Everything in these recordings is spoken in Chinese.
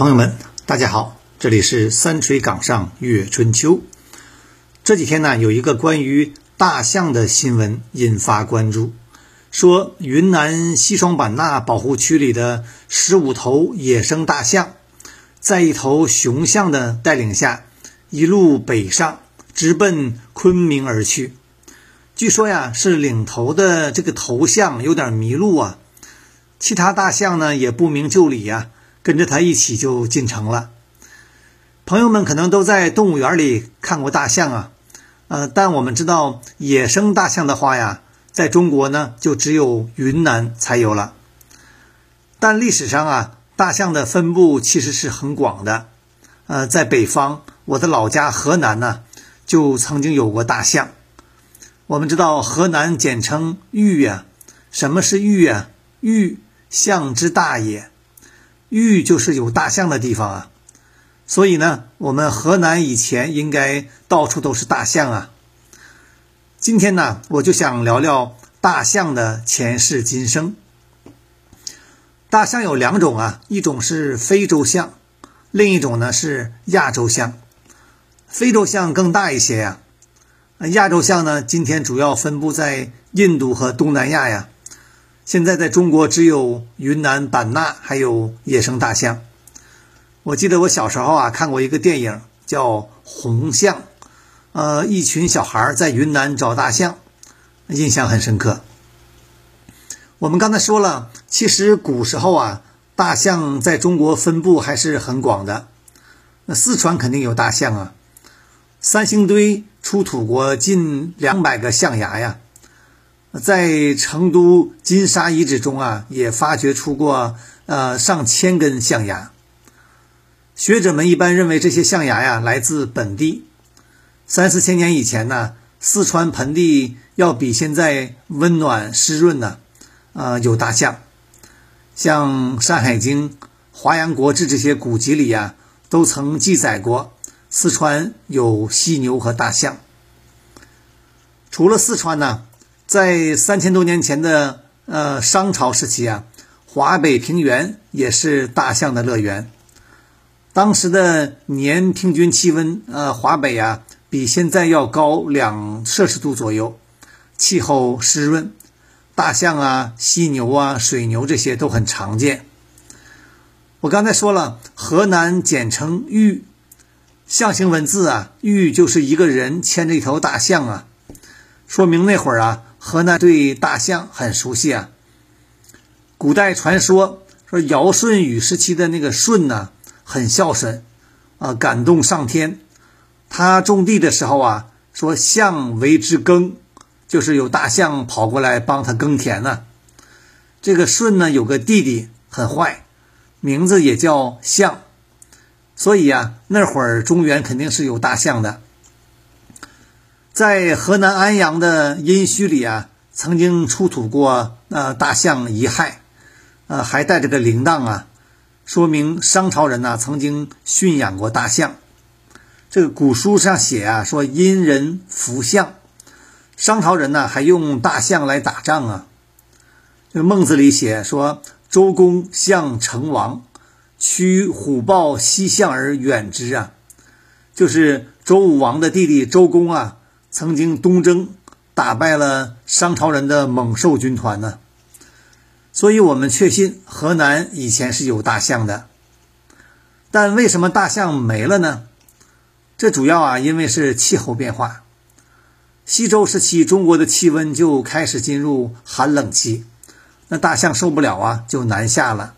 朋友们，大家好，这里是三锤岗上阅春秋。这几天呢，有一个关于大象的新闻引发关注，说云南西双版纳保护区里的十五头野生大象，在一头雄象的带领下，一路北上，直奔昆明而去。据说呀，是领头的这个头象有点迷路啊，其他大象呢也不明就里呀。跟着他一起就进城了。朋友们可能都在动物园里看过大象啊，呃，但我们知道野生大象的话呀，在中国呢就只有云南才有了。但历史上啊，大象的分布其实是很广的。呃，在北方，我的老家河南呢，就曾经有过大象。我们知道河南简称豫呀，什么是豫呀？豫，象之大也。豫就是有大象的地方啊，所以呢，我们河南以前应该到处都是大象啊。今天呢，我就想聊聊大象的前世今生。大象有两种啊，一种是非洲象，另一种呢是亚洲象。非洲象更大一些呀，亚洲象呢，今天主要分布在印度和东南亚呀。现在在中国只有云南版纳还有野生大象。我记得我小时候啊看过一个电影叫《红象》，呃，一群小孩在云南找大象，印象很深刻。我们刚才说了，其实古时候啊，大象在中国分布还是很广的。那四川肯定有大象啊，三星堆出土过近两百个象牙呀。在成都金沙遗址中啊，也发掘出过呃上千根象牙。学者们一般认为这些象牙呀来自本地。三四千年以前呢，四川盆地要比现在温暖湿润呢，呃有大象。像《山海经》《华阳国志》这些古籍里呀，都曾记载过四川有犀牛和大象。除了四川呢？在三千多年前的呃商朝时期啊，华北平原也是大象的乐园。当时的年平均气温，呃，华北啊比现在要高两摄氏度左右，气候湿润，大象啊、犀牛啊、水牛这些都很常见。我刚才说了，河南简称豫，象形文字啊，豫就是一个人牵着一头大象啊，说明那会儿啊。河南对大象很熟悉啊。古代传说说尧舜禹时期的那个舜呢，很孝顺，啊，感动上天。他种地的时候啊，说象为之耕，就是有大象跑过来帮他耕田呢。这个舜呢有个弟弟很坏，名字也叫象，所以啊，那会儿中原肯定是有大象的。在河南安阳的殷墟里啊，曾经出土过呃大象遗骸，呃还带着个铃铛啊，说明商朝人呢曾经驯养过大象。这个古书上写啊，说殷人服象，商朝人呢还用大象来打仗啊。这个孟子里写说，周公象成王，驱虎豹西向而远之啊，就是周武王的弟弟周公啊。曾经东征，打败了商朝人的猛兽军团呢，所以我们确信河南以前是有大象的。但为什么大象没了呢？这主要啊，因为是气候变化。西周时期，中国的气温就开始进入寒冷期，那大象受不了啊，就南下了。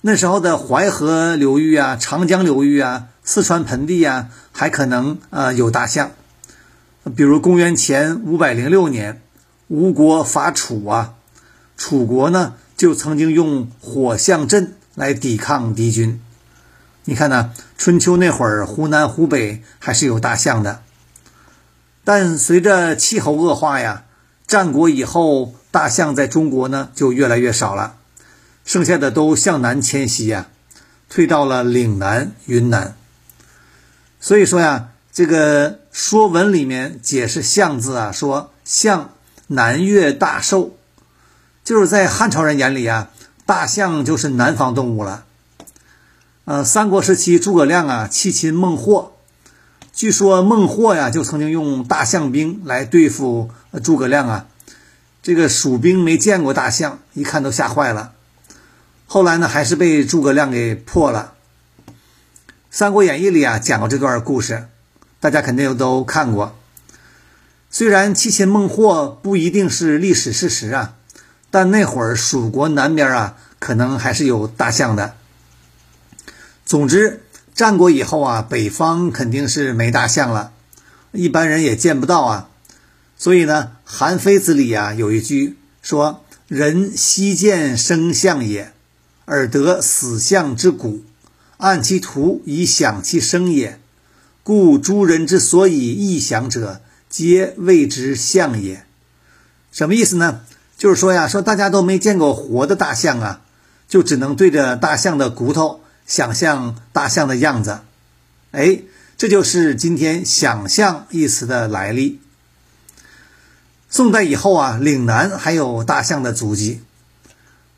那时候的淮河流域啊、长江流域啊、四川盆地啊，还可能呃有大象。比如公元前五百零六年，吴国伐楚啊，楚国呢就曾经用火象阵来抵抗敌军。你看呢，春秋那会儿，湖南、湖北还是有大象的。但随着气候恶化呀，战国以后，大象在中国呢就越来越少了，剩下的都向南迁徙呀，退到了岭南、云南。所以说呀。这个《说文》里面解释“象”字啊，说“象，南越大兽”，就是在汉朝人眼里啊，大象就是南方动物了。呃，三国时期诸葛亮啊弃亲孟获，据说孟获呀就曾经用大象兵来对付诸葛亮啊。这个蜀兵没见过大象，一看都吓坏了。后来呢，还是被诸葛亮给破了。《三国演义》里啊讲过这段故事，大家肯定都看过。虽然七擒孟获不一定是历史事实啊，但那会儿蜀国南边啊，可能还是有大象的。总之，战国以后啊，北方肯定是没大象了，一般人也见不到啊。所以呢，《韩非子》里啊有一句说：“人希见生象也，而得死象之骨，按其图以享其生也。故诸人之所以异想者。”皆谓之象也，什么意思呢？就是说呀，说大家都没见过活的大象啊，就只能对着大象的骨头想象大象的样子。哎，这就是今天“想象”一词的来历。宋代以后啊，岭南还有大象的足迹。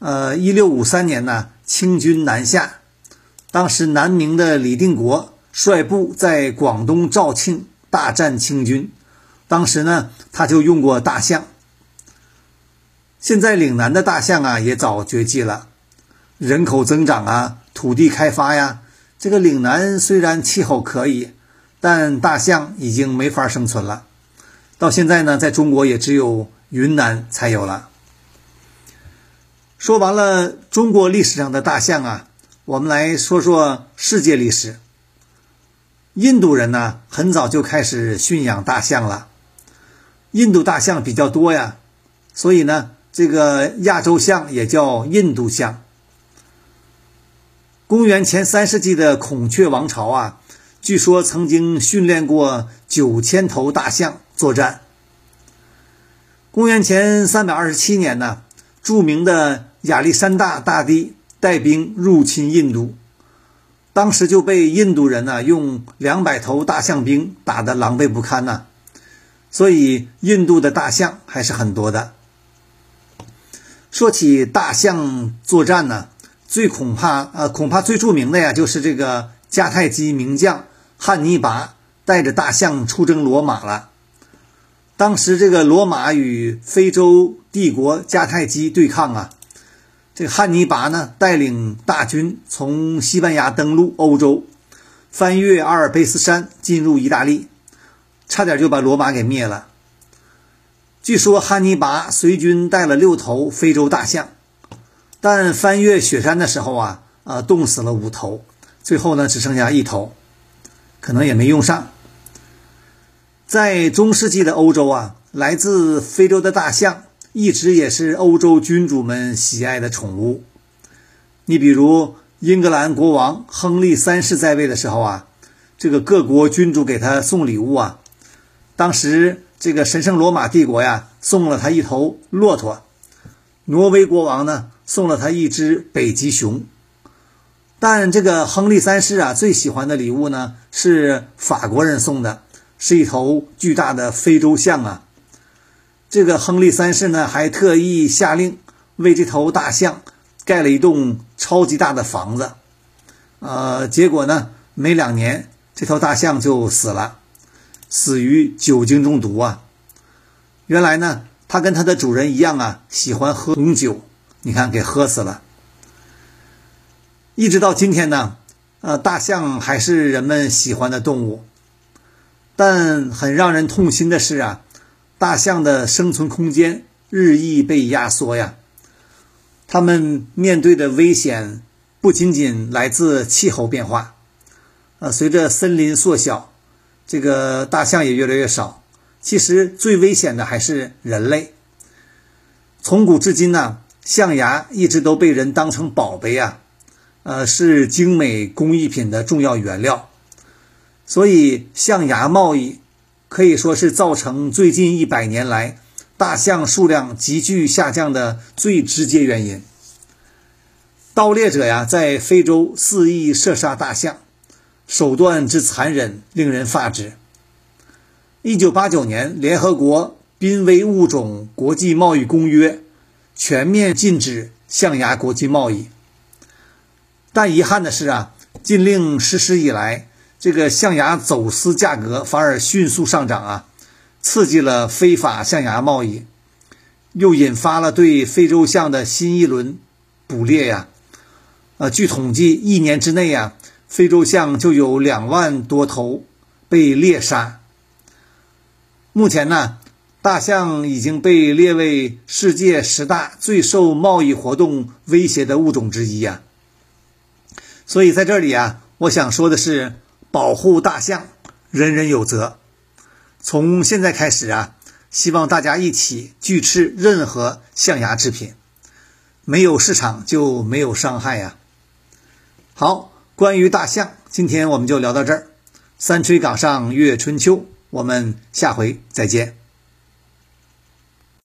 呃，一六五三年呢，清军南下，当时南明的李定国率部在广东肇庆大战清军。当时呢，他就用过大象。现在岭南的大象啊，也早绝迹了。人口增长啊，土地开发呀，这个岭南虽然气候可以，但大象已经没法生存了。到现在呢，在中国也只有云南才有了。说完了中国历史上的大象啊，我们来说说世界历史。印度人呢，很早就开始驯养大象了。印度大象比较多呀，所以呢，这个亚洲象也叫印度象。公元前三世纪的孔雀王朝啊，据说曾经训练过九千头大象作战。公元前三百二十七年呢，著名的亚历山大大帝带兵入侵印度，当时就被印度人呢用两百头大象兵打得狼狈不堪呐。所以，印度的大象还是很多的。说起大象作战呢，最恐怕呃，恐怕最著名的呀，就是这个迦太基名将汉尼拔带着大象出征罗马了。当时这个罗马与非洲帝国迦太基对抗啊，这汉尼拔呢带领大军从西班牙登陆欧洲，翻越阿尔卑斯山进入意大利。差点就把罗马给灭了。据说汉尼拔随军带了六头非洲大象，但翻越雪山的时候啊，啊，冻死了五头，最后呢只剩下一头，可能也没用上。在中世纪的欧洲啊，来自非洲的大象一直也是欧洲君主们喜爱的宠物。你比如英格兰国王亨利三世在位的时候啊，这个各国君主给他送礼物啊。当时这个神圣罗马帝国呀，送了他一头骆驼；挪威国王呢，送了他一只北极熊。但这个亨利三世啊，最喜欢的礼物呢，是法国人送的，是一头巨大的非洲象啊。这个亨利三世呢，还特意下令为这头大象盖了一栋超级大的房子。呃，结果呢，没两年，这头大象就死了。死于酒精中毒啊！原来呢，它跟它的主人一样啊，喜欢喝红酒。你看，给喝死了。一直到今天呢，呃，大象还是人们喜欢的动物。但很让人痛心的是啊，大象的生存空间日益被压缩呀。它们面对的危险不仅仅来自气候变化，呃，随着森林缩小。这个大象也越来越少。其实最危险的还是人类。从古至今呢，象牙一直都被人当成宝贝啊，呃，是精美工艺品的重要原料。所以，象牙贸易可以说是造成最近一百年来大象数量急剧下降的最直接原因。盗猎者呀，在非洲肆意射杀大象。手段之残忍，令人发指。一九八九年，联合国濒危物种国际贸易公约全面禁止象牙国际贸易。但遗憾的是啊，禁令实施以来，这个象牙走私价格反而迅速上涨啊，刺激了非法象牙贸易，又引发了对非洲象的新一轮捕猎呀。呃，据统计，一年之内呀，非洲象就有两万多头被猎杀。目前呢，大象已经被列为世界十大最受贸易活动威胁的物种之一呀。所以在这里啊，我想说的是，保护大象，人人有责。从现在开始啊，希望大家一起拒吃任何象牙制品，没有市场就没有伤害呀。好，关于大象，今天我们就聊到这儿。三吹岗上阅春秋，我们下回再见。